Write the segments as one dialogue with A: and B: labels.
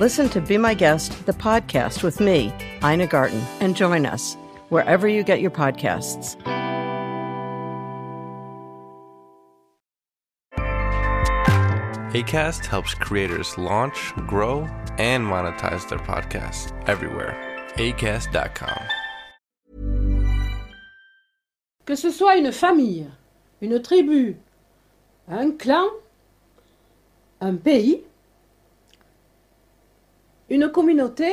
A: Listen to Be My Guest, the podcast with me, Ina Garten, and join us wherever you get your podcasts.
B: ACAST helps creators launch, grow, and monetize their podcasts everywhere. ACAST.com.
C: Que ce soit une famille, une tribu, un clan, un pays, une communauté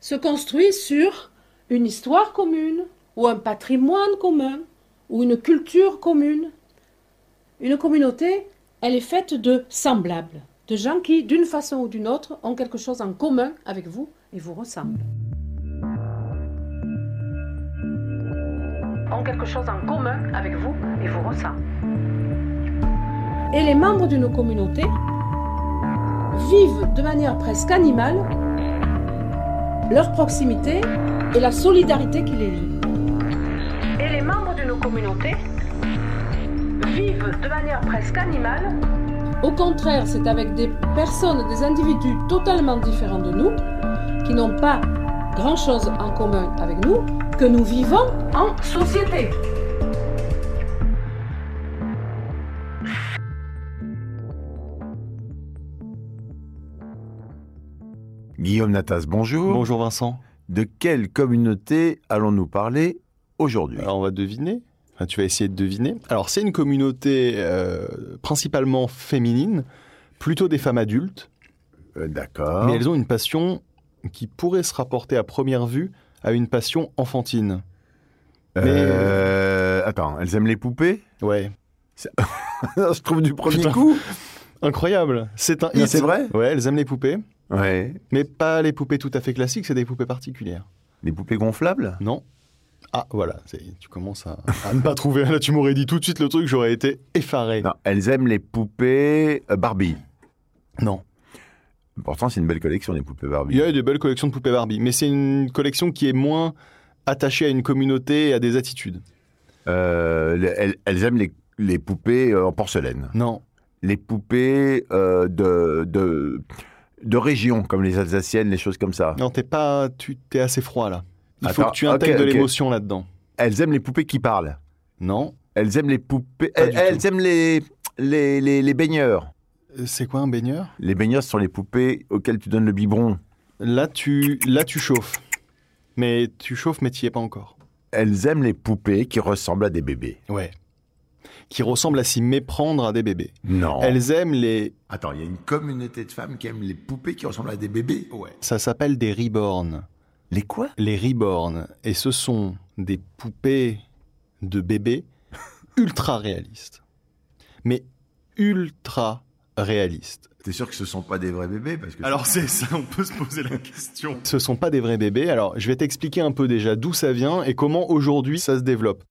C: se construit sur une histoire commune ou un patrimoine commun ou une culture commune. Une communauté, elle est faite de semblables, de gens qui, d'une façon ou d'une autre, ont quelque chose en commun avec vous et vous ressemblent. Ont quelque chose en commun avec vous et vous ressemblent. Et les membres d'une communauté vivent de manière presque animale leur proximité et la solidarité qui les lie. Et les membres d'une communauté vivent de manière presque animale. Au contraire, c'est avec des personnes, des individus totalement différents de nous, qui n'ont pas grand-chose en commun avec nous, que nous vivons en société.
D: Guillaume Natas, bonjour.
E: Bonjour Vincent.
D: De quelle communauté allons-nous parler aujourd'hui?
E: Alors on va deviner. Enfin, tu vas essayer de deviner. Alors c'est une communauté euh, principalement féminine, plutôt des femmes adultes,
D: Euh, D'accord.
E: mais elles ont une passion qui pourrait se rapporter à première vue à une passion enfantine.
D: Euh, Attends, elles aiment les poupées?
E: Ouais.
D: Je trouve du premier
E: Putain.
D: coup.
E: Incroyable. C'est un
D: c'est vrai?
E: Ouais, elles aiment les poupées,
D: Ouais.
E: mais pas les poupées tout à fait classiques, c'est des poupées particulières.
D: Les poupées gonflables?
E: Non. Ah voilà, tu commences à, à ne pas trouver. Là, tu m'aurais dit tout de suite le truc, j'aurais été effaré.
D: Non, elles aiment les poupées euh, Barbie.
E: non.
D: Pourtant, c'est une belle collection, les poupées Barbie.
E: Il y a des belles collections de poupées Barbie, mais c'est une collection qui est moins attachée à une communauté et à des attitudes.
D: Euh, les- elles, elles aiment les, les poupées euh, en porcelaine.
E: Non,
D: Les poupées euh, de, de, de région, comme les Alsaciennes, les choses comme ça.
E: non, t'es pas, tu t'es assez froid là. Il faut que tu intègres de l'émotion là-dedans.
D: Elles aiment les poupées qui parlent.
E: Non,
D: Elles aiment les poupées. Elles, aiment les, les, les, les baigneurs.
E: Euh, c'est quoi un baigneur?
D: Les baigneurs ce sont les poupées auxquelles tu donnes le biberon.
E: Là, tu, là, tu chauffes. Mais tu chauffes, mais tu y es pas encore.
D: Elles aiment les poupées qui ressemblent à des bébés.
E: Ouais. Qui ressemble à s'y méprendre à des bébés.
D: Non.
E: Elles aiment les.
D: Attends, il y a une communauté de femmes qui aiment les poupées qui ressemblent à des bébés.
E: Ouais. Ça s'appelle des reborn.
D: Les quoi?
E: Les reborn. Et ce sont des poupées de bébés ultra réalistes. Mais ultra réalistes.
D: T'es sûr que ce sont pas des vrais bébés? Parce que
E: Alors c'est ça, on peut se poser la question. Ce sont pas des vrais bébés. Alors je vais t'expliquer un peu déjà d'où ça vient et comment aujourd'hui ça se développe.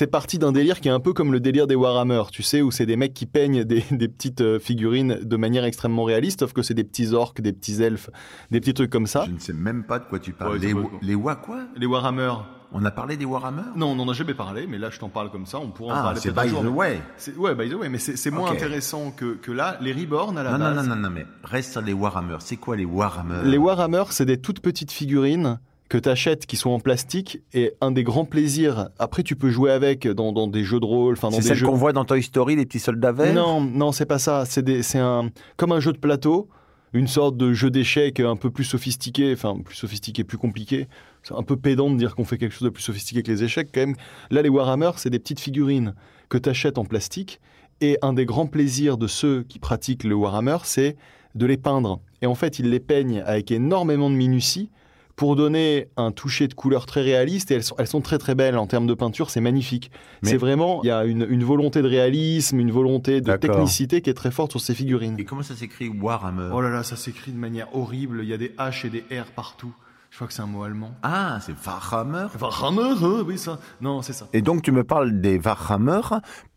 E: C'est parti d'un délire qui est un peu comme le délire des Warhammer, tu sais, où c'est des mecs qui peignent des, des petites euh, figurines de manière extrêmement réaliste, sauf que c'est des petits orques, des petits elfes, des petits trucs comme ça.
D: je ne sais même pas de quoi tu parles.
E: Ouais,
D: les, les wa quoi?
E: Les Warhammer.
D: On a parlé des Warhammer?
E: Non, on n'en a jamais parlé, mais là je t'en parle comme ça, on pourra en
D: Ah,
E: parler
D: c'est by
E: jour.
D: the way.
E: Ouais, by the way, mais c'est moins intéressant que, que là. Les Reborn à la
D: Non, non,
E: base.
D: non, non, non, mais reste sur les Warhammer. C'est quoi les Warhammer?
E: Les Warhammer, c'est des toutes petites figurines que tu achètes qui sont en plastique et un des grands plaisirs. Après, tu peux jouer avec dans, dans des jeux de rôle,
D: C'est
E: des
D: celles
E: jeux.
D: qu'on voit dans Toy Story, les petits soldats verts?
E: Non, non, c'est pas ça. C'est un comme un jeu de plateau, une sorte de jeu d'échecs un peu plus sophistiqué, enfin plus sophistiqué, plus compliqué. C'est un peu pédant de dire qu'on fait quelque chose de plus sophistiqué que les échecs quand même. Là, les Warhammer, c'est des petites figurines que tu achètes en plastique. Et un des grands plaisirs de ceux qui pratiquent le Warhammer, c'est de les peindre. Et en fait, ils les peignent avec énormément de minutie pour donner un toucher de couleur très réaliste. Et elles sont, elles sont très très belles en termes de peinture, c'est magnifique.
D: Mais-
E: C'est vraiment, il y a une, une volonté de réalisme, une volonté de technicité qui est très forte sur ces figurines.
D: Et comment ça s'écrit Warhammer?
E: Oh là là, ça s'écrit de manière horrible. Il y a des H et des R partout. Je crois que c'est un mot allemand.
D: Ah, c'est Warhammer.
E: Enfin, Hammer, hein, oui, ça. Non, c'est ça.
D: Et donc tu me parles des Warhammer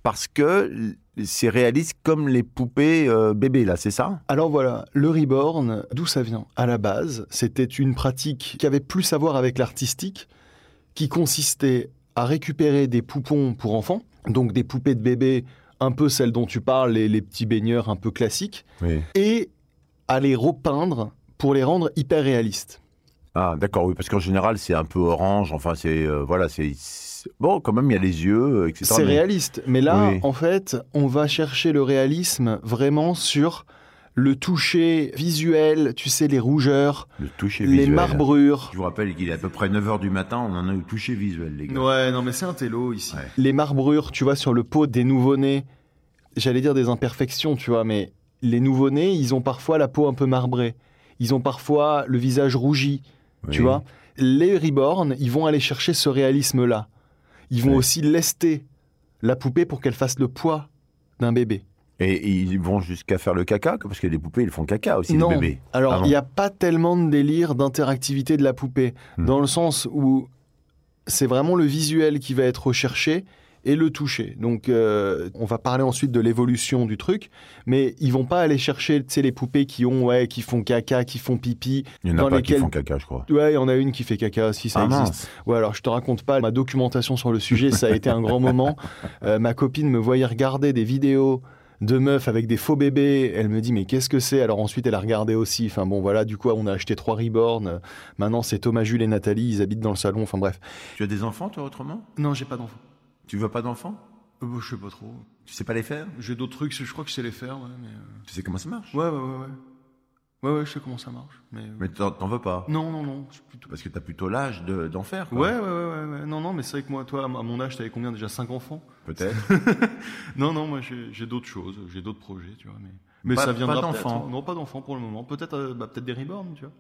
D: parce que c'est réaliste comme les poupées euh, bébés là, c'est ça?
E: Alors voilà, le reborn, d'où ça vient? À la base, c'était une pratique qui avait plus à voir avec l'artistique, qui consistait à récupérer des poupons pour enfants, donc des poupées de bébés, un peu celles dont tu parles, les, les petits baigneurs un peu classiques,
D: Oui.
E: et à les repeindre pour les rendre hyper réalistes.
D: Ah, d'accord, oui, parce qu'en général c'est un peu orange. Enfin, c'est euh, voilà, c'est bon quand même il y a les yeux, euh, etc.
E: C'est
D: mais-
E: réaliste, mais là,
D: Oui.
E: en fait, on va chercher le réalisme vraiment sur le toucher visuel, tu sais, les rougeurs,
D: Le toucher
E: les
D: visuel.
E: marbrures.
D: Je vous rappelle qu'il est à peu près 9h du matin, on en a eu le toucher visuel, les gars.
E: Ouais, non, mais c'est un télo ici.
D: Ouais.
E: Les marbrures, tu vois, sur le pot des nouveau-nés, j'allais dire des imperfections, tu vois, mais les nouveau-nés, ils ont parfois la peau un peu marbrée. Ils ont parfois le visage rougi, tu vois. Les reborn, ils vont aller chercher ce réalisme-là. Ils vont
D: Oui.
E: aussi lester la poupée pour qu'elle fasse le poids d'un bébé.
D: Et ils vont jusqu'à faire le caca, parce que les poupées ils font caca aussi,
E: non.
D: les bébés.
E: Alors,
D: Ah
E: il n'y a pas tellement de délire d'interactivité de la poupée,
D: Hmm.
E: dans le sens où c'est vraiment le visuel qui va être recherché et le toucher. Donc, euh, on va parler ensuite de l'évolution du truc, mais ils vont pas aller chercher, tu sais, les poupées qui ont, ouais, qui font caca, qui font pipi.
D: Il y en a
E: dans
D: pas
E: lesquelles-
D: qui font caca, je crois.
E: Ouais, il y en a une qui fait caca, si ça
D: ah
E: existe.
D: mince.
E: Ouais, alors je te raconte pas ma documentation sur le sujet, ça a été un grand moment. Euh, ma copine me voyait regarder des vidéos de meufs avec des faux bébés. Elle me dit mais qu'est-ce que c'est? Alors ensuite elle a regardé aussi. Enfin bon voilà, du coup on a acheté trois reborn. Maintenant c'est Thomas, Jules et Nathalie, ils habitent dans le salon. Enfin bref.
D: Tu as des enfants, toi, autrement?
E: Non, j'ai pas d'enfants.
D: Tu veux pas d'enfants?
E: Euh, bah, je sais pas trop.
D: Tu sais pas les faire?
E: J'ai d'autres trucs, je crois que je sais les faire. Ouais, mais,
D: Tu sais comment ça marche?
E: Ouais, ouais, ouais, ouais. Ouais, ouais, je sais comment ça marche. Mais,
D: Mais t'en t'en veux pas?
E: Non, non, non. je suis plutôt-
D: Parce que t'as plutôt l'âge de- d'en faire, quoi.
E: Ouais, ouais, ouais, ouais, ouais. Non, non, mais c'est vrai que moi, toi, à mon âge, t'avais combien déjà 5 enfants?
D: Peut-être.
E: Non, non, moi j'ai j'ai d'autres choses, j'ai d'autres projets, tu vois. Mais, mais
D: Pas-
E: ça viendra
D: pas
E: peut-être,
D: d'enfants.
E: Non, pas d'enfants pour le moment. Peut-être euh, bah, peut-être des reborn, tu vois.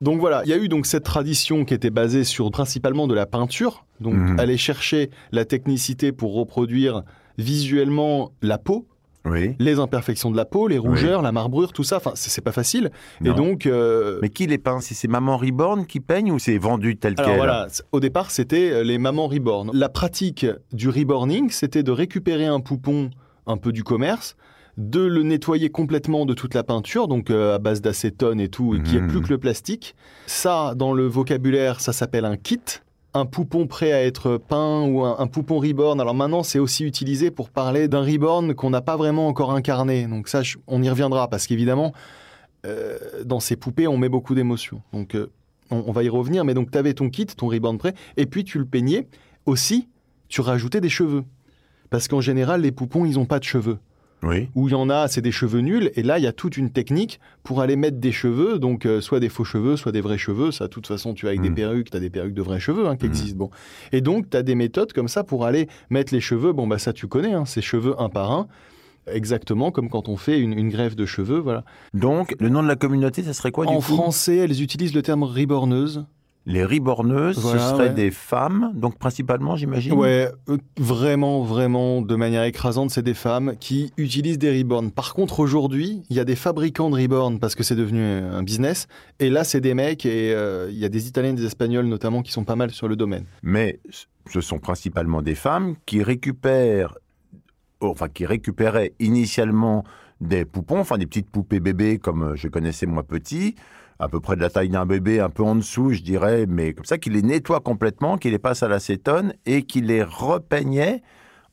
E: Donc voilà, il y a eu donc cette tradition qui était basée sur principalement de la peinture, donc
D: Mhm.
E: aller chercher la technicité pour reproduire visuellement la peau,
D: Oui.
E: les imperfections de la peau, les rougeurs, la marbrure, tout ça. Enfin, c'est pas facile.
D: Non.
E: Et donc, euh,
D: Mais qui les peint? Si c'est Maman Reborn qui peigne ou c'est vendu tel
E: alors
D: quel?
E: voilà, au départ, c'était euh, les mamans reborn. La pratique du reborning, c'était de récupérer un poupon un peu du commerce, de le nettoyer complètement de toute la peinture, donc euh, à base d'acétone et tout, et qu'il n'y ait plus que le plastique. Ça, dans le vocabulaire, ça s'appelle un kit. Un poupon prêt à être peint ou un, un poupon reborn. Alors maintenant, c'est aussi utilisé pour parler d'un reborn qu'on n'a pas vraiment encore incarné. Donc ça, je- on y reviendra parce qu'évidemment, euh, dans ces poupées, on met beaucoup d'émotions. Donc euh, on, on va y revenir. Mais donc, tu avais ton kit, ton reborn prêt, et puis tu le peignais. Aussi, tu rajoutais des cheveux. Parce qu'en général, les poupons, ils n'ont pas de cheveux.
D: Oui.
E: Où il y en a, c'est des cheveux nuls. Et là, il y a toute une technique pour aller mettre des cheveux. Donc, euh, soit des faux cheveux, soit des vrais cheveux. Ça, de toute façon, tu as avec des
D: Mm.
E: perruques, tu as des perruques de vrais cheveux hein, qui
D: Mm.
E: existent. Bon. Et donc, tu as des méthodes comme ça pour aller mettre les cheveux. Bon, bah ça, tu connais, hein, ces cheveux un par un. Exactement comme quand on fait une, une greffe de cheveux. Voilà.
D: Donc, le nom de la communauté, ça serait quoi du
E: en
D: coup?
E: français, elles utilisent le terme reborneuse.
D: Les reborneuses,
E: Voilà,
D: ce seraient
E: ouais.
D: des femmes, donc principalement, j'imagine?
E: Ouais, euh, vraiment, vraiment, de manière écrasante, c'est des femmes qui utilisent des reborns. Par contre, aujourd'hui, il y a des fabricants de reborn parce que c'est devenu un business. Et là, c'est des mecs et euh, il y a des Italiens des Espagnols notamment qui sont pas mal sur le domaine.
D: Mais ce sont principalement des femmes qui récupèrent, enfin qui récupéraient initialement des poupons, enfin des petites poupées bébés comme euh, je connaissais moi petit, à peu près de la taille d'un bébé, un peu en dessous, je dirais, mais comme ça, qui les nettoient complètement, qui les passent à l'acétone et qui les repeignaient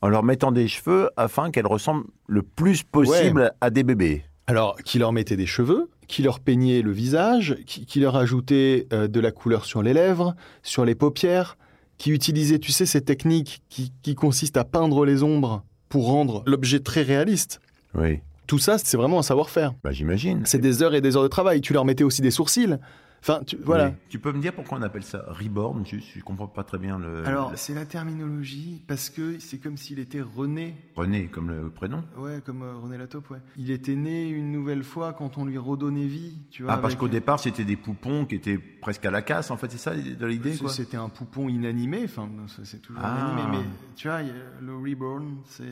D: en leur mettant des cheveux afin qu'elles ressemblent le plus possible à des bébés.
E: Alors, qui leur mettait des cheveux, qui leur peignait le visage, qui, qui leur ajoutait euh, de la couleur sur les lèvres, sur les paupières, qui utilisait, tu sais, ces techniques qui, qui consistent à peindre les ombres pour rendre l'objet très réaliste.
D: Oui.
E: Tout ça, c'est vraiment un savoir-faire.
D: Bah, j'imagine.
E: C'est des heures et des heures de travail. Tu leur mettais aussi des sourcils. Enfin, tu- voilà.
D: Mais tu peux me dire pourquoi on appelle ça reborn juste Je comprends pas très bien le.
E: Alors, c'est la terminologie parce que c'est comme s'il était rené.
D: René comme le prénom.
E: Ouais, comme euh, René Lataupe, ouais. Il était né une nouvelle fois quand on lui redonnait vie, tu vois.
D: Ah, parce
E: avec-
D: qu'au départ, c'était des poupons qui étaient presque à la casse, en fait, c'est ça de l'idée, quoi
E: C'était un poupon inanimé, enfin, c'est toujours
D: Ah.
E: inanimé, mais tu vois, le reborn, c'est.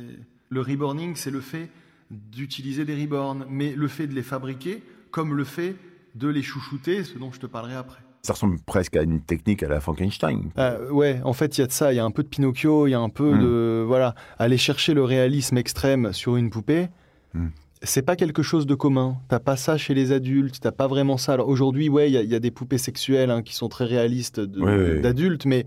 E: Le reborning, c'est le fait d'utiliser des reborns, mais le fait de les fabriquer comme le fait de les chouchouter, ce dont je te parlerai après.
D: Ça ressemble presque à une technique à la Frankenstein.
E: Euh, ouais, en fait, il y a de ça. Il y a un peu de Pinocchio, il y a un peu
D: Mm.
E: de. Voilà. Aller chercher le réalisme extrême sur une poupée,
D: Mm.
E: c'est pas quelque chose de commun. T'as pas ça chez les adultes, t'as pas vraiment ça. Alors aujourd'hui, ouais, il y, a- il y a des poupées sexuelles hein, qui sont très réalistes de-
D: Ouais, ouais.
E: d'adultes, mais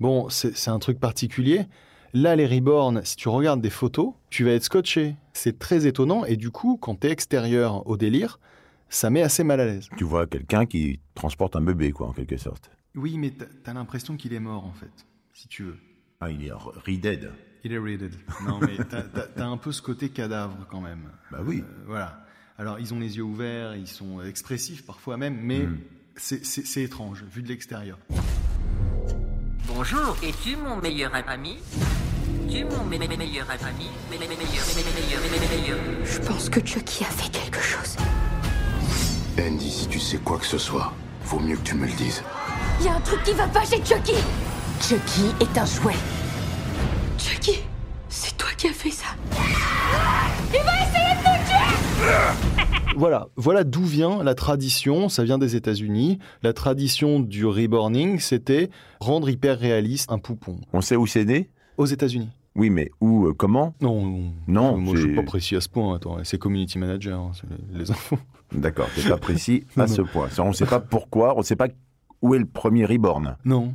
E: bon, c'est un truc particulier. Là, les reborn, si tu regardes des photos, tu vas être scotché. C'est très étonnant et du coup, quand t'es extérieur au délire, ça met assez mal à l'aise.
D: Tu vois quelqu'un qui transporte un bébé, quoi, en quelque sorte.
E: Oui, mais t'as- l'impression qu'il est mort en fait, si tu veux.
D: Ah, il est re-dead.
E: Il est rated. Non, mais t'as- un peu ce côté cadavre quand même.
D: Bah oui.
E: Euh, voilà. Alors, ils ont les yeux ouverts, ils sont expressifs parfois même, mais
D: Mm.
E: c'est c'est étrange, vu de l'extérieur.
F: Bonjour, es-tu mon meilleur ami? Tu mon me- me- me- meilleur ami Me- me- me- meilleur, me- me- meilleur, me- me- meilleur.
G: Je pense que Chucky a fait quelque chose.
H: Andy, si tu sais quoi que ce soit, vaut mieux que tu me le dises.
G: Il y a un truc qui va pas chez Chucky Chucky est un jouet. Chucky, c'est toi qui as fait ça.
E: Voilà, voilà d'où vient la tradition, ça vient des États-Unis. La tradition du reborning, c'était rendre hyper réaliste un poupon.
D: On sait où c'est né?
E: Aux États-Unis.
D: Oui, mais où, euh, comment?
E: Non,
D: Non,
E: moi je suis pas précis à ce point. Attends, c'est community manager, hein, les, les infos.
D: D'accord, c'est pas précis
E: Non,
D: à ce point. On ne sait pas pourquoi, on ne sait pas où est le premier reborn.
E: Non.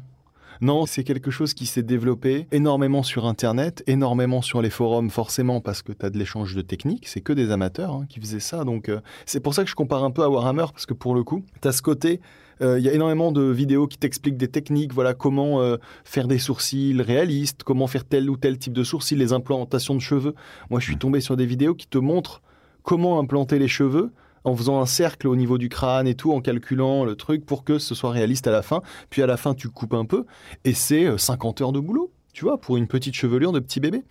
E: Non, c'est quelque chose qui s'est développé énormément sur Internet, énormément sur les forums, forcément, parce que tu as de l'échange de techniques. C'est que des amateurs hein, qui faisaient ça. Donc, euh, c'est pour ça que je compare un peu à Warhammer, parce que pour le coup, tu as ce côté. Euh, Il y a énormément de vidéos qui t'expliquent des techniques, voilà comment euh, faire des sourcils réalistes, comment faire tel ou tel type de sourcils, les implantations de cheveux. Moi, je suis tombé sur des vidéos qui te montrent comment implanter les cheveux en faisant un cercle au niveau du crâne et tout, en calculant le truc pour que ce soit réaliste à la fin. Puis à la fin, tu coupes un peu et c'est euh, 50 heures de boulot, tu vois, pour une petite chevelure de petit bébé.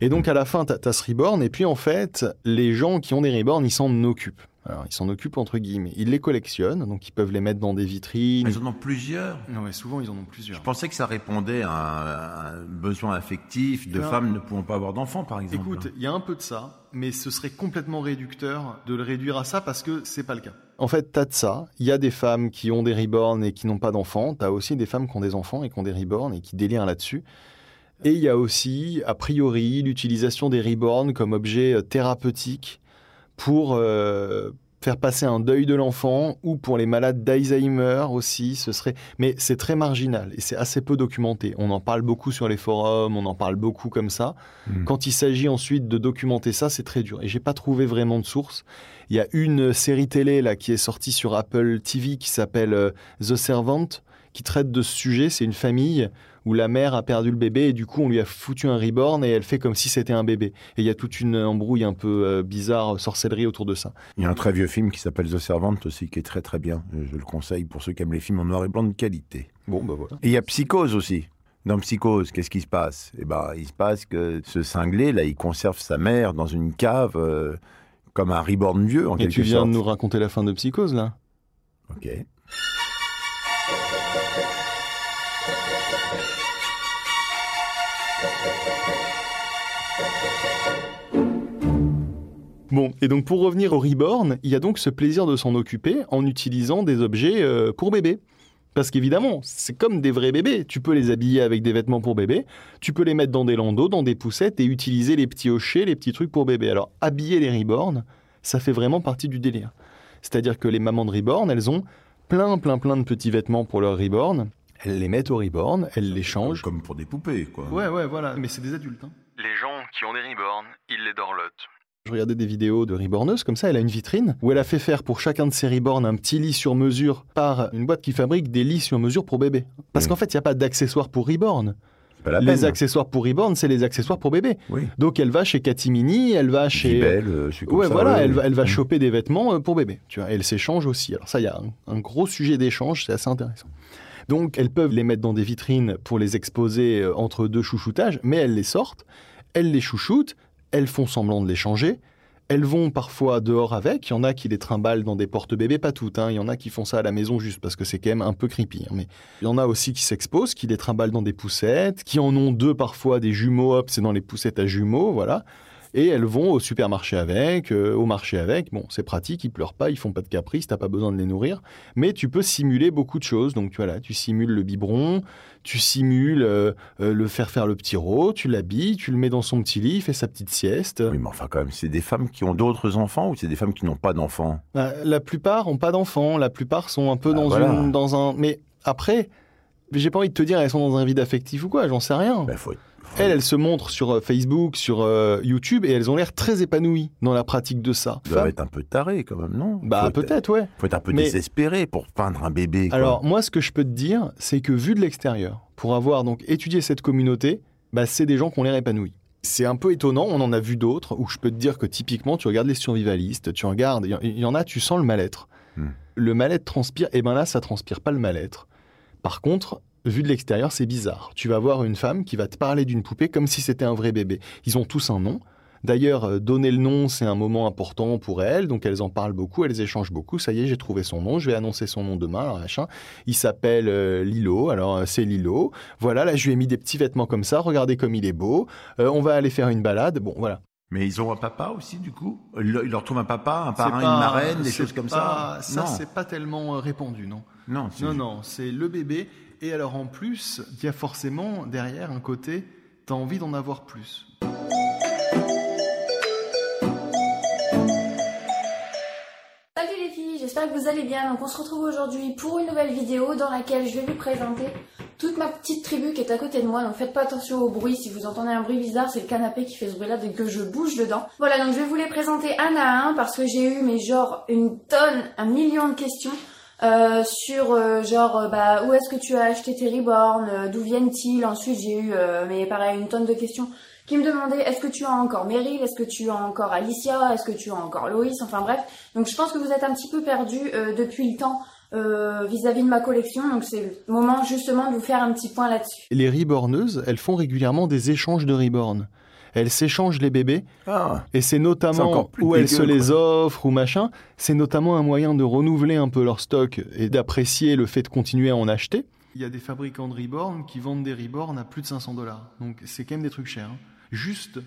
E: Et donc à la fin, tu as, ce reborn, et puis en fait, les gens qui ont des reborn, ils s'en occupent. Alors ils s'en occupent entre guillemets. Ils les collectionnent, donc ils peuvent les mettre dans des vitrines.
D: Ils en ont plusieurs.
E: Non, mais souvent ils en ont plusieurs.
D: Je pensais que ça répondait à un, besoin affectif de
E: Non.
D: femmes ne pouvant pas avoir d'enfants, par exemple.
E: Écoute, il y a un peu de ça, mais ce serait complètement réducteur de le réduire à ça parce que c'est pas le cas. En fait, t'as de ça. Il y a des femmes qui ont des reborn et qui n'ont pas d'enfants. T'as aussi des femmes qui ont des enfants et qui ont des reborn et qui délirent là-dessus. Et il y a aussi, a priori, l'utilisation des reborn comme objet thérapeutique pour euh, faire passer un deuil de l'enfant ou pour les malades d'Alzheimer aussi. Ce serait, mais c'est très marginal et c'est assez peu documenté. On en parle beaucoup sur les forums, on en parle beaucoup comme ça.
D: Hmm.
E: Quand il s'agit ensuite de documenter ça, c'est très dur. Et j'ai pas trouvé vraiment de source. Il y a une série télé là qui est sortie sur Apple TV qui s'appelle euh, The Servant, qui traite de ce sujet. C'est une famille où la mère a perdu le bébé et du coup on lui a foutu un reborn et elle fait comme si c'était un bébé. Et il y a toute une embrouille un peu euh, bizarre, sorcellerie autour de ça.
D: Il y a un très vieux film qui s'appelle The Servant aussi, qui est très très bien. Je le conseille pour ceux qui aiment les films en noir et blanc de qualité.
E: Bon, bah voilà.
D: Et il y a Psychose aussi. Dans Psychose, qu'est-ce qui se passe? Eh ben, il se passe que ce cinglé, là, il conserve sa mère dans une cave euh, comme un reborn vieux, en
E: Et
D: quelque
E: tu viens
D: sorte.
E: de nous raconter la fin de Psychose là?
D: Ok.
E: Bon, et donc pour revenir au reborn, il y a donc ce plaisir de s'en occuper en utilisant des objets euh, pour bébé. Parce qu'évidemment, c'est comme des vrais bébés. Tu peux les habiller avec des vêtements pour bébé, tu peux les mettre dans des landaux, dans des poussettes et utiliser les petits hochets, les petits trucs pour bébé. Alors, habiller les reborn, ça fait vraiment partie du délire. C'est-à-dire que les mamans de reborn, elles ont plein, plein, plein de petits vêtements pour leur reborn. Elles les mettent au reborn, elles les changent.
D: Comme pour des poupées, quoi.
E: Ouais, ouais, voilà. Mais c'est des adultes. hein. Les gens qui ont des reborn, ils les dorlotent. Je regardais des vidéos de reborneuses comme ça, elle a une vitrine où elle a fait faire pour chacun de ses reborn un petit lit sur mesure par une boîte qui fabrique des lits sur mesure pour bébé. Parce
D: Mm.
E: qu'en fait, il n'y a pas d'accessoires pour reborn.
D: Pas la
E: les
D: peine.
E: accessoires pour Reborn, c'est les accessoires pour bébé.
D: Oui.
E: Donc elle va chez Katimini, elle va chez.
D: Belle, euh, je suis comme
E: Ouais,
D: ça,
E: voilà,
D: ouais,
E: elle, va, elle va
D: Mm.
E: choper des vêtements euh, pour bébé. Tu vois, et elle s'échange aussi. Alors ça, il y a un, un gros sujet d'échange, c'est assez intéressant. Donc elles peuvent les mettre dans des vitrines pour les exposer euh, entre deux chouchoutages, mais elles les sortent, elles les chouchoutent, elles font semblant de les changer. Elles vont parfois dehors avec. Il y en a qui les trimballent dans des porte-bébés, pas toutes. hein. Il y en a qui font ça à la maison juste parce que c'est quand même un peu creepy. hein. Mais il y en a aussi qui s'exposent, qui les trimballent dans des poussettes, qui en ont deux parfois, des jumeaux. Hop, c'est dans les poussettes à jumeaux, voilà. Et elles vont au supermarché avec, euh, au marché avec. Bon, c'est pratique, ils pleurent pas, ils font pas de caprice, t'as pas besoin de les nourrir. Mais tu peux simuler beaucoup de choses. Donc voilà, tu simules le biberon, tu simules euh, euh, le faire faire le petit rot, tu l'habilles, tu le mets dans son petit lit, il fait sa petite sieste.
D: Oui, mais enfin, quand même, c'est des femmes qui ont d'autres enfants ou c'est des femmes qui n'ont pas d'enfants?
E: Bah, la plupart ont pas d'enfants, la plupart sont un peu
D: Ah,
E: dans,
D: voilà.
E: une, dans un. Mais après, j'ai pas envie de te dire elles sont dans un vide affectif ou quoi, j'en sais rien.
D: Ben, faut- faut-
E: Elles, elles se montrent sur euh, Facebook, sur euh, YouTube et elles ont l'air très épanouies dans la pratique de ça.
D: Elles doivent être un peu tarées quand même, non?
E: Bah peut-être, ouais.
D: faut être un peu
E: Mais-
D: désespéré pour peindre un bébé. quoi.
E: Alors moi, ce que je peux te dire, c'est que vu de l'extérieur, pour avoir donc étudié cette communauté, bah, c'est des gens qui ont l'air épanouis. C'est un peu étonnant, on en a vu d'autres, où je peux te dire que typiquement, tu regardes les survivalistes, tu regardes, il y en- il y, en a, tu sens le mal-être.
D: Hmm.
E: Le mal-être transpire, et ben là, ça transpire pas le mal-être. Par contre, vu de l'extérieur, c'est bizarre. Tu vas voir une femme qui va te parler d'une poupée comme si c'était un vrai bébé. Ils ont tous un nom. D'ailleurs, euh, donner le nom, c'est un moment important pour elles, donc elles en parlent beaucoup, elles échangent beaucoup. Ça y est, j'ai trouvé son nom, je vais annoncer son nom demain, alors machin. Il s'appelle euh, Lilo, alors euh, c'est Lilo. Voilà, là je lui ai mis des petits vêtements comme ça, regardez comme il est beau. Euh, on va aller faire une balade, bon voilà.
D: Mais ils ont un papa aussi, du coup? Ils leur trouvent un papa, un parrain,
E: pas-
D: une marraine, des choses comme
E: pas-
D: ça?
E: Ça, c'est pas tellement répandu, non?
D: Non,
E: Non, non, c'est le bébé. Et alors en plus, il y a forcément derrière un côté, t'as envie d'en avoir plus.
I: Salut les filles, j'espère que vous allez bien. Donc on se retrouve aujourd'hui pour une nouvelle vidéo dans laquelle je vais vous présenter toute ma petite tribu qui est à côté de moi. Donc faites pas attention au bruit, si vous entendez un bruit bizarre, c'est le canapé qui fait ce bruit là dès que je bouge dedans. Voilà, donc je vais vous les présenter un à un parce que j'ai eu mais genre une tonne, un million de questions. Euh, sur euh, genre euh, bah où est-ce que tu as acheté tes reborn, euh, d'où viennent-ils? Ensuite j'ai eu euh, mais pareil une tonne de questions qui me demandaient est-ce que tu as encore Meryl, est-ce que tu as encore Alicia, est-ce que tu as encore Loïs, enfin bref. Donc je pense que vous êtes un petit peu perdu depuis le temps euh, vis-à-vis de ma collection, donc c'est le moment justement de vous faire un petit point là-dessus.
E: Les reborneuses, elles font régulièrement des échanges de reborn. Elles s'échangent les bébés
D: Ah,
E: et c'est notamment où elles se les
D: quoi.
E: offrent ou machin. C'est notamment un moyen de renouveler un peu leur stock et d'apprécier le fait de continuer à en acheter. Il y a des fabricants de reborn qui vendent des reborn à plus de 500 dollars. Donc c'est quand même des trucs chers. hein. Juste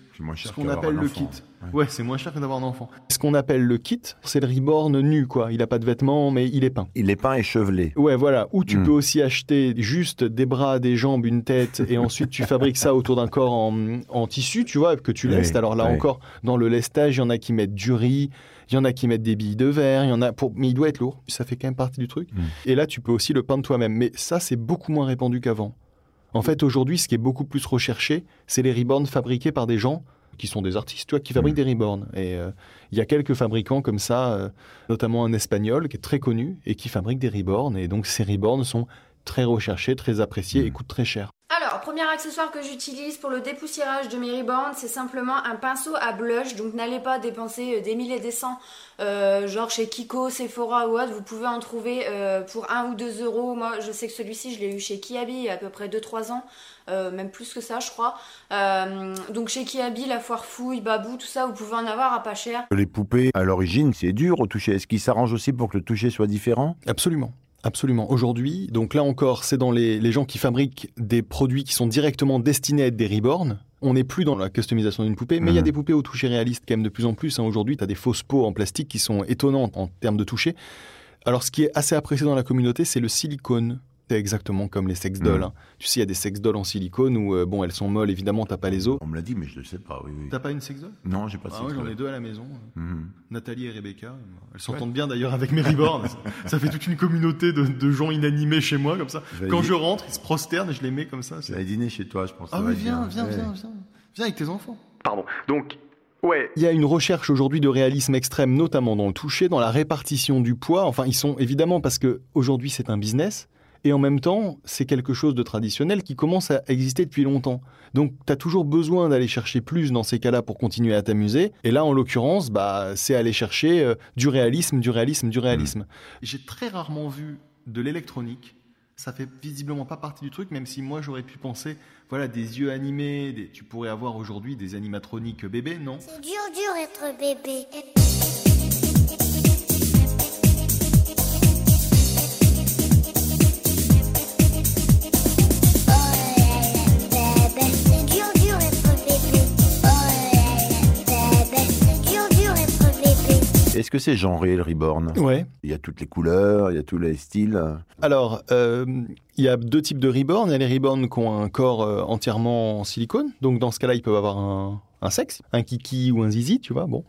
E: ce qu'on appelle le
D: enfant.
E: kit.
D: Ouais.
E: Ouais, c'est moins cher que d'avoir un enfant. Ce qu'on appelle le kit, c'est le reborn nu, quoi. Il a pas de vêtements, mais il est peint.
D: Il est peint et chevelé.
E: Ouais, voilà. Ou tu
D: Hmm.
E: peux aussi acheter juste des bras, des jambes, une tête, et ensuite tu fabriques ça autour d'un corps en, en tissu, tu vois, que tu
D: Oui,
E: lestes. Alors là
D: oui.
E: encore, dans le lestage, il y en a qui mettent du riz, il y en a qui mettent des billes de verre, il y en a pour... mais il doit être lourd. Ça fait quand même partie du truc.
D: Hmm.
E: Et là, tu peux aussi le peindre toi-même. Mais ça, c'est beaucoup moins répandu qu'avant. En fait, aujourd'hui, ce qui est beaucoup plus recherché, c'est les reborns fabriqués par des gens qui sont des artistes, tu vois, qui fabriquent
D: Hmm.
E: des reborns. Et euh, il y a quelques fabricants comme ça, euh, notamment un espagnol qui est très connu et qui fabrique des reborns. Et donc, ces reborns sont très recherchés, très appréciés et coûtent très cher.
I: Alors, premier accessoire que j'utilise pour le dépoussiérage de mes reborns, c'est simplement un pinceau à blush. Donc n'allez pas dépenser euh, des mille et des cents, euh, genre chez Kiko, Sephora ou autre. Vous pouvez en trouver euh, pour 1 ou 2 euros. Moi, je sais que celui-ci, je l'ai eu chez Kiabi il y a à peu près 2-3 ans. Euh, même plus que ça, je crois. Euh, donc chez Kiabi, la foire fouille, Babou, tout ça, vous pouvez en avoir à pas cher.
D: Les poupées, à l'origine, c'est dur au toucher. Est-ce qu'ils s'arrangent aussi pour que le toucher soit différent?
E: Absolument. Absolument. Aujourd'hui, donc là encore, c'est dans les, les gens qui fabriquent des produits qui sont directement destinés à être des reborns. On n'est plus dans la customisation d'une poupée, mais il y a
D: Mhm.
E: des poupées au toucher réaliste quand même de plus en plus. hein. Aujourd'hui, tu as des fausses peaux en plastique qui sont étonnantes en termes de toucher. Alors, ce qui est assez apprécié dans la communauté, c'est le silicone. C'est exactement comme les sex dolls.
D: Mhm.
E: hein. Tu sais, il y a des sex dolls en silicone où, euh, bon, elles sont molles, évidemment, t'as pas les os.
D: On me l'a dit, mais je ne le sais pas. Oui, oui.
E: T'as pas une sex doll
D: Non, j'ai pas de
E: Ah ouais,
D: sexe
E: j'en ai deux à la maison.
D: Mhm.
E: Nathalie et Rebecca. Elles s'entendent bien d'ailleurs avec mes reborns. ça, fait toute une communauté de, de gens inanimés chez moi, comme ça. Quand je rentre, ils se prosternent et je les mets comme ça. c'est-
D: J'allais dîner chez toi, je pense.
E: Ah oui, viens, viens,
D: Ouais.
E: viens, viens. Viens avec tes enfants. Pardon. Donc, ouais. Il y a une recherche aujourd'hui de réalisme extrême, notamment dans le toucher, dans la répartition du poids. Enfin, ils sont évidemment parce que aujourd'hui c'est un business. Et en même temps, c'est quelque chose de traditionnel qui commence à exister depuis longtemps. Donc, tu as toujours besoin d'aller chercher plus dans ces cas-là pour continuer à t'amuser. Et là, en l'occurrence, bah, c'est aller chercher euh, du réalisme, du réalisme, du réalisme. J'ai très rarement vu de l'électronique. Ça fait visiblement pas partie du truc, même si moi j'aurais pu penser, voilà, des yeux animés, des- tu pourrais avoir aujourd'hui des animatroniques bébés, non?
J: C'est dur, dur être bébé.
D: Est-ce que c'est genré le reborn?
E: Ouais.
D: Il y a toutes les couleurs, il y a tous les styles.
E: Alors, euh, il y a deux types de reborn. Il y a les reborn qui ont un corps euh, entièrement en silicone. Donc, dans ce cas-là, ils peuvent avoir un, un sexe, un kiki ou un zizi, tu vois. Bon.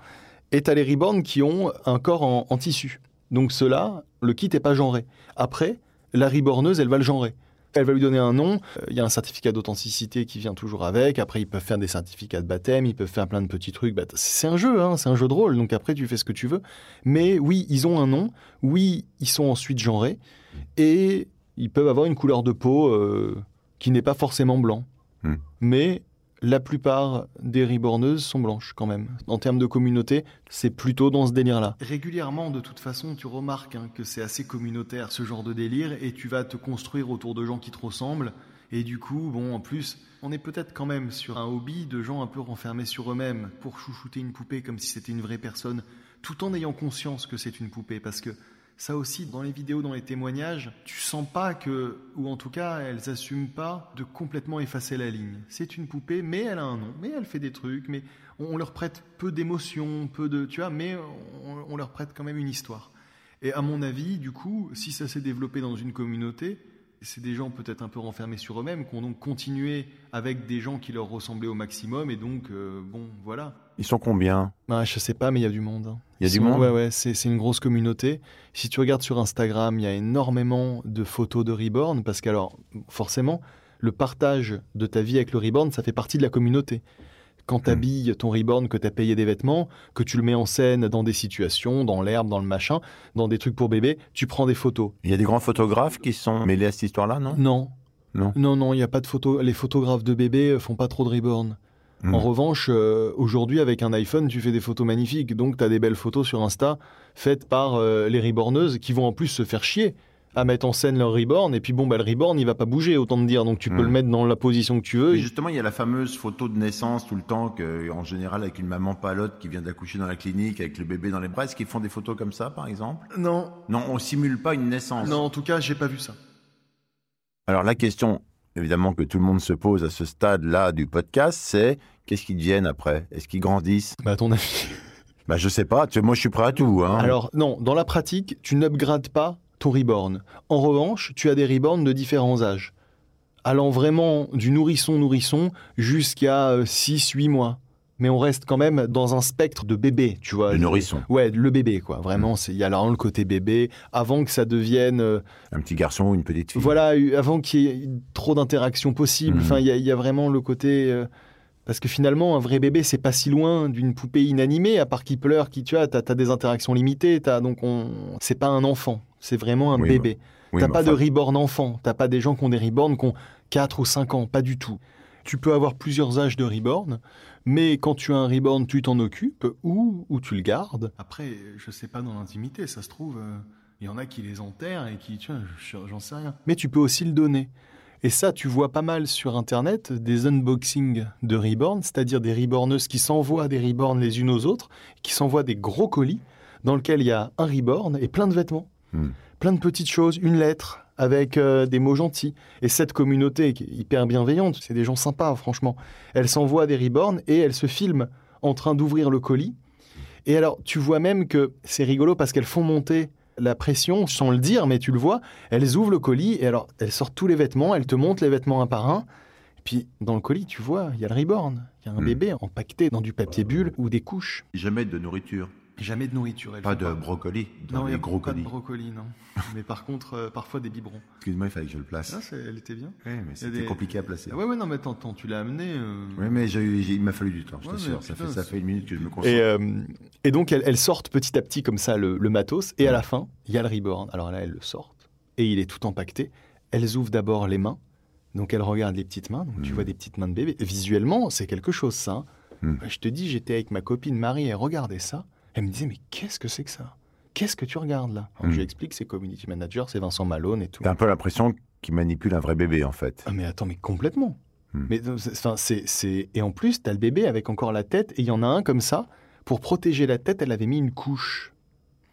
E: Et tu as les reborn qui ont un corps en, en tissu. Donc, ceux-là, le kit n'est pas genré. Après, la reborneuse, elle va le genrer. Elle va lui donner un nom. Euh, Il y a un certificat d'authenticité qui vient toujours avec. Après, ils peuvent faire des certificats de baptême. Ils peuvent faire plein de petits trucs. Bah, c'est un jeu, hein, c'est un jeu de rôle. Donc après, tu fais ce que tu veux. Mais oui, ils ont un nom. Oui, ils sont ensuite genrés. Et ils peuvent avoir une couleur de peau euh, qui n'est pas forcément blanc.
D: Hmm.
E: Mais la plupart des reborneuses sont blanches quand même. En termes de communauté, c'est plutôt dans ce délire-là. Régulièrement, de toute façon, tu remarques hein, que c'est assez communautaire ce genre de délire et tu vas te construire autour de gens qui te ressemblent. Et du coup, bon, en plus, on est peut-être quand même sur un hobby de gens un peu renfermés sur eux-mêmes pour chouchouter une poupée comme si c'était une vraie personne, tout en ayant conscience que c'est une poupée. Parce que ça aussi, dans les vidéos, dans les témoignages, tu sens pas que, ou en tout cas, elles assument pas de complètement effacer la ligne. C'est une poupée, mais elle a un nom, mais elle fait des trucs, mais on, leur prête peu d'émotions, peu de, tu vois, mais on leur prête quand même une histoire. Et à mon avis, du coup, si ça s'est développé dans une communauté, c'est des gens peut-être un peu renfermés sur eux-mêmes qui ont donc continué avec des gens qui leur ressemblaient au maximum, et donc, euh, bon, voilà.
D: Ils sont combien?
E: Ah, je sais pas, mais il y a du monde. hein.
D: Il y a du monde?
E: Ouais, ouais, c'est c'est une grosse communauté. Si tu regardes sur Instagram, il y a énormément de photos de Reborn, parce qu'alors, forcément, le partage de ta vie avec le Reborn, ça fait partie de la communauté. Quand tu habilles ton Reborn, que tu as payé des vêtements, que tu le mets en scène dans des situations, dans l'herbe, dans le machin, dans des trucs pour bébé, tu prends des photos.
D: Il y a des grands photographes qui sont mêlés à cette histoire-là, non?
E: Non.
D: Non.
E: Non, non, il n'y a pas de photos. Les photographes de bébés euh, font pas trop de Reborn.
D: Hmm.
E: En revanche, euh, aujourd'hui, avec un iPhone, tu fais des photos magnifiques. Donc, tu as des belles photos sur Insta faites par euh, les reborneuses qui vont en plus se faire chier à mettre en scène leur reborn. Et puis, bon, bah, le reborn, il va pas bouger, autant te dire. Donc, tu peux
D: Hmm.
E: le mettre dans la position que tu veux.
D: Mais justement, il y a la fameuse photo de naissance tout le temps, que, en général avec une maman palote qui vient d'accoucher dans la clinique avec le bébé dans les bras. Est-ce qu'ils font des photos comme ça, par exemple?
E: Non.
D: Non, on simule pas une naissance.
E: Non, en tout cas, j'ai pas vu ça.
D: Alors la question, évidemment, que tout le monde se pose à ce stade-là du podcast, c'est qu'est-ce qu'ils deviennent après? Est-ce qu'ils grandissent?
E: Bah, à ton avis?
D: Bah je sais pas. Tu moi, je suis prêt à tout. Hein.
E: Alors, non, dans la pratique, tu n'upgrades pas ton reborn. En revanche, tu as des reborns de différents âges. Allant vraiment du nourrisson-nourrisson jusqu'à 6-8 mois. Mais on reste quand même dans un spectre de bébé, tu vois.
D: Le nourrisson.
E: Ouais, le bébé, quoi. Vraiment, il y a là le côté bébé, avant que ça devienne... euh,
D: Un petit garçon ou une petite fille.
E: voilà, eu- avant qu'il y ait trop d'interactions possibles.
D: Mhm.
E: Enfin, il y, a- il y a vraiment le côté. euh, parce que finalement, un vrai bébé, c'est pas si loin d'une poupée inanimée, à part qu'il pleure, qui tu as, t'as as des interactions limitées. As, donc, on, c'est pas un enfant, c'est vraiment un
D: Oui,
E: bébé.
D: Oui,
E: t'as pas de reborn enfant. T'as pas des gens qui ont des reborn qui ont 4 ou 5 ans, pas du tout. Tu peux avoir plusieurs âges de reborn, mais quand tu as un reborn, tu t'en occupes ou, ou tu le gardes. Après, je sais pas dans l'intimité, ça se trouve, euh, il y en a qui les enterrent et qui, tu vois, je- j'en sais rien. Mais tu peux aussi le donner. Et ça, tu vois pas mal sur Internet des unboxings de reborn, c'est-à-dire des reborneuses qui s'envoient des reborns les unes aux autres, qui s'envoient des gros colis dans lesquels il y a un reborn et plein de vêtements,
D: Hmm.
E: plein de petites choses, une lettre avec euh, des mots gentils. Et cette communauté qui est hyper bienveillante, c'est des gens sympas, franchement. Elle s'envoie des reborns et elle se filme en train d'ouvrir le colis. Et alors, tu vois même que c'est rigolo parce qu'elles font monter la pression sans le dire, mais tu le vois. Elles ouvrent le colis et alors elles sortent tous les vêtements, elles te montrent les vêtements un par un. Et puis dans le colis, tu vois, il y a le reborn. Il y a un
D: Mm.
E: bébé empaqueté dans du papier bulle ou des couches.
D: Jamais de nourriture.
E: Jamais de nourriture. elles
D: Pas de brocoli. Dans
E: Non, il y
D: les
E: a
D: gros
E: pas de brocoli, non. mais par contre, euh, parfois des biberons.
D: Excuse-moi, il fallait que je le place.
E: Ah, elle était bien.
D: Oui, mais
E: y a
D: c'était
E: des-
D: compliqué à placer.
E: Ah ouais, ouais, non, mais attends, attends, tu l'as amené. euh,
D: Oui, mais il m'a fallu du temps, je
E: Ouais, mais
D: t'assure. Ça fait, ça fait une minute que je me concentre.
E: Et, euh, et donc, elles, elles sortent petit à petit comme ça le, le matos. Et à la fin, il y a le reborn. Alors là, elles le sortent. Et il est tout empaqueté. elles ouvrent d'abord les mains. Donc elles regardent les petites mains. Donc tu
D: Mhm.
E: vois des petites mains de bébé. Visuellement, c'est quelque chose ça. hein.
D: Mhm.
E: Je te dis, j'étais avec ma copine Marie, elle regardait ça. Elle me disait, mais qu'est-ce que c'est que ça? Qu'est-ce que tu regardes là? Alors. Je lui explique, c'est community manager, c'est Vincent Malone et tout.
D: T'as un peu l'impression qu'il manipule un vrai bébé, en fait.
E: Ah mais attends, mais complètement.
D: Hmm.
E: Mais euh, c'est-. Et en plus, t'as le bébé avec encore la tête, et il y en a un comme ça. Pour protéger la tête, elle avait mis une couche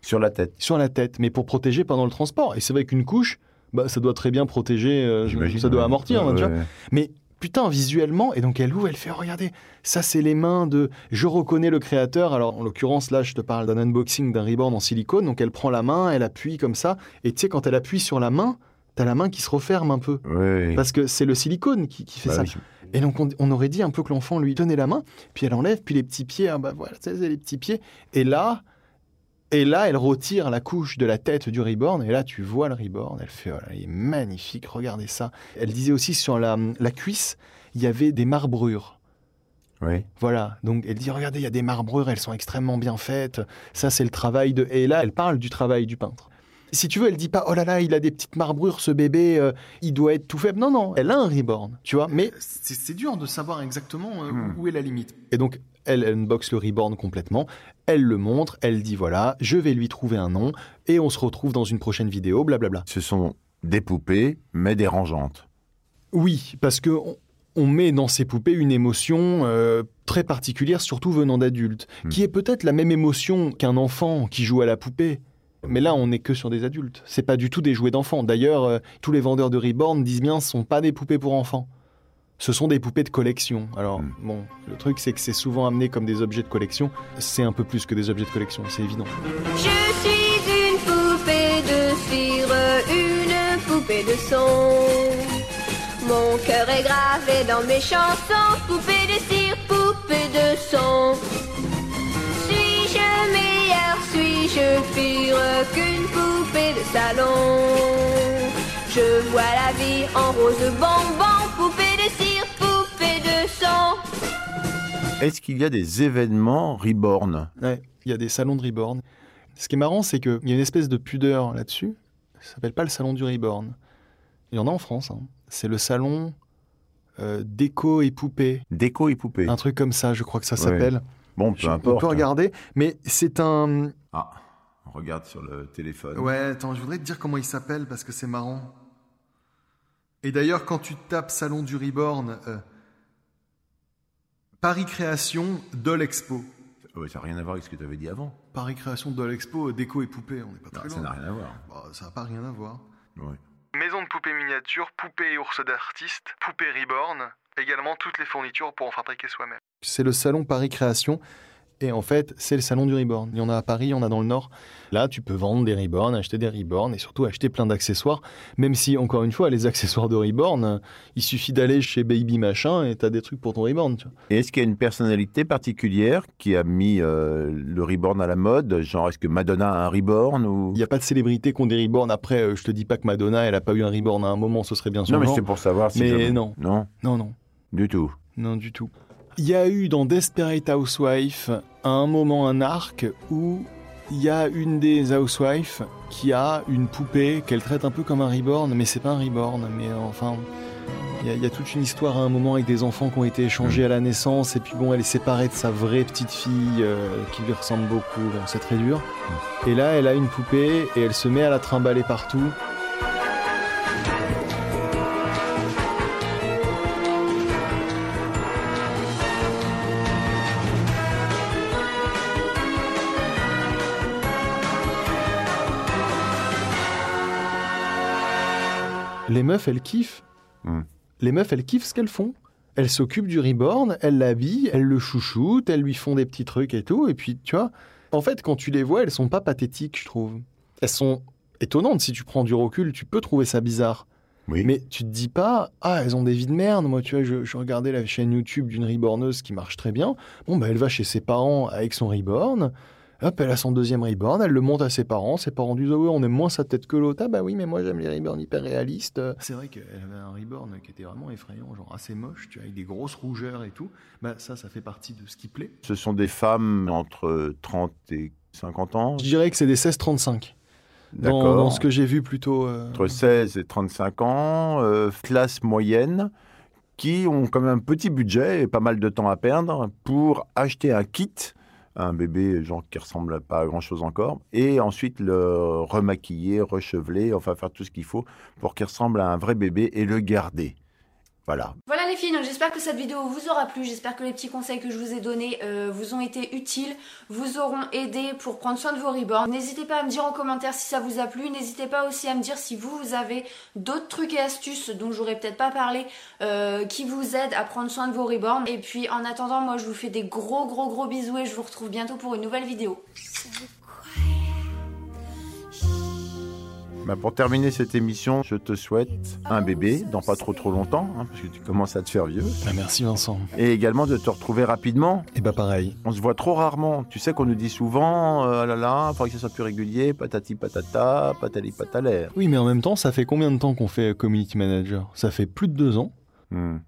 D: Sur la tête.
E: sur la tête, mais pour protéger pendant le transport. Et c'est vrai qu'une couche, bah, ça doit très bien protéger, euh, ça doit
D: ouais.
E: amortir. hein,
D: Ouais,
E: tu vois.
D: ouais.
E: Mais putain, visuellement, et donc elle ouvre, elle fait, oh, regardez, ça c'est les mains de... Je reconnais le créateur, alors en l'occurrence, là, je te parle d'un unboxing d'un reborn en silicone, donc elle prend la main, elle appuie comme ça, et tu sais, quand elle appuie sur la main, t'as la main qui se referme un peu.
D: Ouais.
E: Parce que c'est le silicone qui, qui fait
D: Bah
E: ça.
D: oui.
E: Et donc, on, on aurait dit un peu que l'enfant lui tenait la main, puis elle enlève, puis les petits pieds, ah bah voilà, c'est les petits pieds. Et là, et là, elle retire la couche de la tête du reborn, et là, tu vois le reborn. Elle fait, oh là, il est magnifique, regardez ça. Elle disait aussi sur la, la cuisse, il y avait des marbrures.
D: Ouais.
E: Voilà, donc elle dit, regardez, il y a des marbrures, elles sont extrêmement bien faites. Ça, c'est le travail de... Et là, elle parle du travail du peintre. Si tu veux, elle dit pas, oh là là, il a des petites marbrures, ce bébé, euh, il doit être tout faible. Non, non, elle a un reborn, tu vois. Mais c'est c'est dur de savoir exactement euh,
D: Hmm.
E: où est la limite. Et donc, elle unbox le reborn complètement, elle le montre, elle dit, voilà, je vais lui trouver un nom, et on se retrouve dans une prochaine vidéo, blablabla.
D: Ce sont des poupées, mais dérangeantes.
E: Oui, parce que on, on met dans ces poupées une émotion euh, très particulière, surtout venant d'adultes,
D: Hmm.
E: qui est peut-être la même émotion qu'un enfant qui joue à la poupée. Mais là, on n'est que sur des adultes. C'est pas du tout des jouets d'enfants. D'ailleurs, euh, tous les vendeurs de Reborn disent bien, ce sont pas des poupées pour enfants. Ce sont des poupées de collection. Alors,
D: Hmm.
E: bon, le truc, c'est que c'est souvent amené comme des objets de collection. C'est un peu plus que des objets de collection, c'est évident.
K: Je suis une poupée de cire, une poupée de son. Mon cœur est gravé dans mes chansons, poupée de cire, poupée de son. Suis-je meilleure, suis-je pire qu'une poupée de salon? Je vois la vie en rose bonbon, poupée.
D: Est-ce qu'il y a des événements reborn?
E: Ouais, il y a des salons de Reborn. Ce qui est marrant, c'est qu'il y a une espèce de pudeur là-dessus. Ça s'appelle pas le salon du Reborn. Il y en a en France. hein. C'est le salon euh, déco et poupée.
D: Déco et poupées.
E: Un truc comme ça, je crois que ça
D: Ouais.
E: s'appelle.
D: Bon, peu
E: Je-
D: importe.
E: On peut regarder, mais c'est un.
D: Ah, on regarde sur le téléphone.
E: Ouais, attends, je voudrais te dire comment il s'appelle parce que c'est marrant. Et d'ailleurs, quand tu tapes Salon du Reborn, euh, Paris Création, Doll Expo.
D: Ouais, ça n'a rien à voir avec ce que tu avais dit avant.
E: Paris Création, Doll Expo, déco et poupée, on n'est pas
D: Non,
E: très
D: ça
E: loin.
D: n'a rien à voir.
E: Bah, ça n'a pas rien à voir.
D: Ouais.
E: Maison de poupées miniatures, poupées et ours d'artistes, poupées Reborn, également toutes les fournitures pour en fabriquer soi-même. C'est le salon Paris Création. Et en fait, c'est le salon du Reborn. Il y en a à Paris, il y en a dans le Nord. Là, tu peux vendre des Reborn, acheter des Reborn et surtout acheter plein d'accessoires. Même si, encore une fois, les accessoires de Reborn, euh, il suffit d'aller chez Baby Machin et t'as des trucs pour ton Reborn. Tu vois.
D: Et est-ce qu'il y a une personnalité particulière qui a mis euh, le reborn à la mode? Genre, est-ce que Madonna a un reborn ou...
E: Il n'y a pas de célébrité qui ont des Reborn. Après, euh, je te dis pas que Madonna, elle a pas eu un Reborn à un moment, ce serait bien sûr.
D: Non, mais c'est pour savoir si...
E: Mais non.
D: Non,
E: Non, non.
D: du tout.
E: Non, du tout. Il y a eu dans Desperate Housewife à un moment un arc où il y a une des housewives qui a une poupée qu'elle traite un peu comme un reborn, mais c'est pas un reborn, mais enfin. Il y, a, il y a toute une histoire à un moment avec des enfants qui ont été échangés à la naissance, et puis bon, elle est séparée de sa vraie petite fille euh, qui lui ressemble beaucoup, bon, c'est très dur. Et là, elle a une poupée et elle se met à la trimballer partout. Les meufs, elles kiffent.
D: Hmm.
E: Les meufs, elles kiffent ce qu'elles font. Elles s'occupent du reborn, elles l'habillent, elles le chouchoutent, elles lui font des petits trucs et tout. Et puis, tu vois, en fait, quand tu les vois, elles sont pas pathétiques, je trouve. Elles sont étonnantes. Si tu prends du recul, tu peux trouver ça bizarre.
D: Oui.
E: Mais tu te dis pas, ah, elles ont des vies de merde. Moi, tu vois, je, je regardais la chaîne YouTube d'une reborneuse qui marche très bien. Bon, bah, elle va chez ses parents avec son reborn. Hop, elle a son deuxième reborn, elle le monte à ses parents. Ses parents disent, ouais, on aime moins sa tête que l'autre. Ah bah oui, mais moi j'aime les reborns hyper réalistes. C'est vrai qu'elle avait un reborn qui était vraiment effrayant, genre assez moche, tu vois, avec des grosses rougeurs et tout. Bah ça, ça fait partie de ce qui plaît.
D: Ce sont des femmes entre 30 et 50 ans?
E: Je dirais que c'est des 16-35. dans,
D: D'accord.
E: dans ce que j'ai vu plutôt. euh,
D: Entre 16 et 35 ans, euh, classe moyenne, qui ont quand même un petit budget et pas mal de temps à perdre pour acheter un kit, un bébé genre qui ressemble pas à grand chose encore, et ensuite le remaquiller, recheveler, enfin faire tout ce qu'il faut pour qu'il ressemble à un vrai bébé et le garder. Voilà.
I: Les filles, j'espère que cette vidéo vous aura plu, j'espère que les petits conseils que je vous ai donnés euh, vous ont été utiles, vous auront aidé pour prendre soin de vos reborns. N'hésitez pas à me dire en commentaire si ça vous a plu, n'hésitez pas aussi à me dire si vous, avez d'autres trucs et astuces dont j'aurais peut-être pas parlé euh, qui vous aident à prendre soin de vos reborns. Et puis en attendant, moi je vous fais des gros gros gros bisous et je vous retrouve bientôt pour une nouvelle vidéo.
D: Bah, pour terminer cette émission, je te souhaite un bébé dans pas trop trop longtemps, hein, parce que tu commences à te faire vieux.
E: bah, merci Vincent.
D: Et également de te retrouver rapidement.
E: Et bah pareil.
D: On se voit trop rarement. Tu sais qu'on nous dit souvent, euh, ah là là, il faudrait que ça soit plus régulier, patati patata, patali patalaire.
E: Oui, mais en même temps, ça fait combien de temps qu'on fait community manager? Ça fait plus de deux ans.
D: Hmm,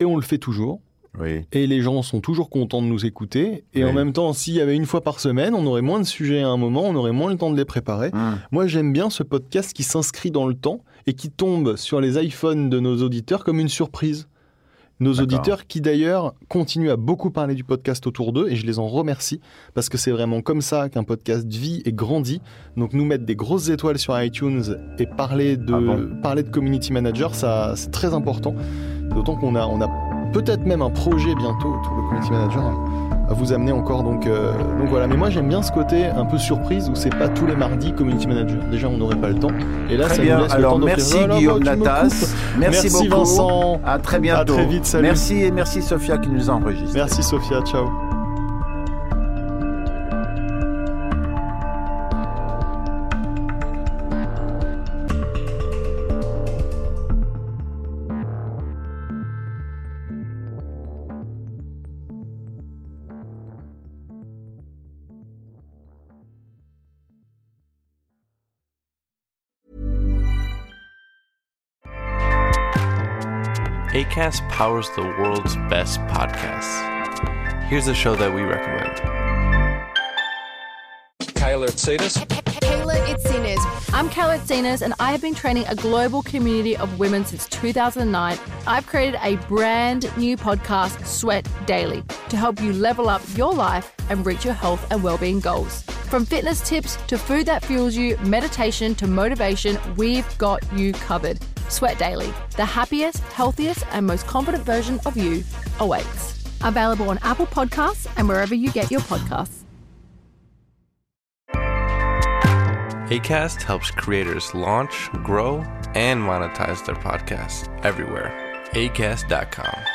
E: Et on le fait toujours.
D: Oui.
E: Et les gens sont toujours contents de nous écouter. Et
D: Oui.
E: en même temps, s'il y avait une fois par semaine, on aurait moins de sujets à un moment, on aurait moins le temps de les préparer.
D: Hmm.
E: Moi, j'aime bien ce podcast qui s'inscrit dans le temps et qui tombe sur les iPhones de nos auditeurs comme une surprise. Nos auditeurs qui d'ailleurs continuent à beaucoup parler du podcast autour d'eux et je les en remercie parce que c'est vraiment comme ça qu'un podcast vit et grandit. Donc nous mettre des grosses étoiles sur iTunes et parler de,
D: Ah bon
E: parler de community manager, ça c'est très important. D'autant qu'on a, on a peut-être même un projet bientôt autour de community manager à vous amener encore. Donc, euh, donc voilà. Mais moi j'aime bien ce côté un peu surprise où c'est pas tous les mardis community manager. Déjà on n'aurait pas le temps. Et là
D: Très
E: ça
D: bien.
E: nous laisse le
D: Alors
E: temps
D: merci
E: Oh
D: Guillaume
E: coupes.
D: Merci,
E: Merci
D: beaucoup.
E: Vincent.
D: À très bientôt.
E: À très vite, salut.
D: Merci et merci Sophia qui nous a enregistré.
E: Merci Sophia, ciao.
B: ACAST powers the world's best podcasts. Here's a show that we recommend.
L: Kayla Tsetas.
M: Kayla Itzinas. I'm Kayla Itzinas, and I have been training a global community of women since 2009. I've created a brand new podcast, Sweat Daily, to help you level up your life and reach your health and well-being goals. From fitness tips to food that fuels you, meditation to motivation, we've got you covered. Sweat Daily, the happiest, healthiest, and most confident version of you awaits. Available on Apple Podcasts and wherever you get your podcasts.
B: ACAST helps creators launch, grow, and monetize their podcasts everywhere. ACAST.com.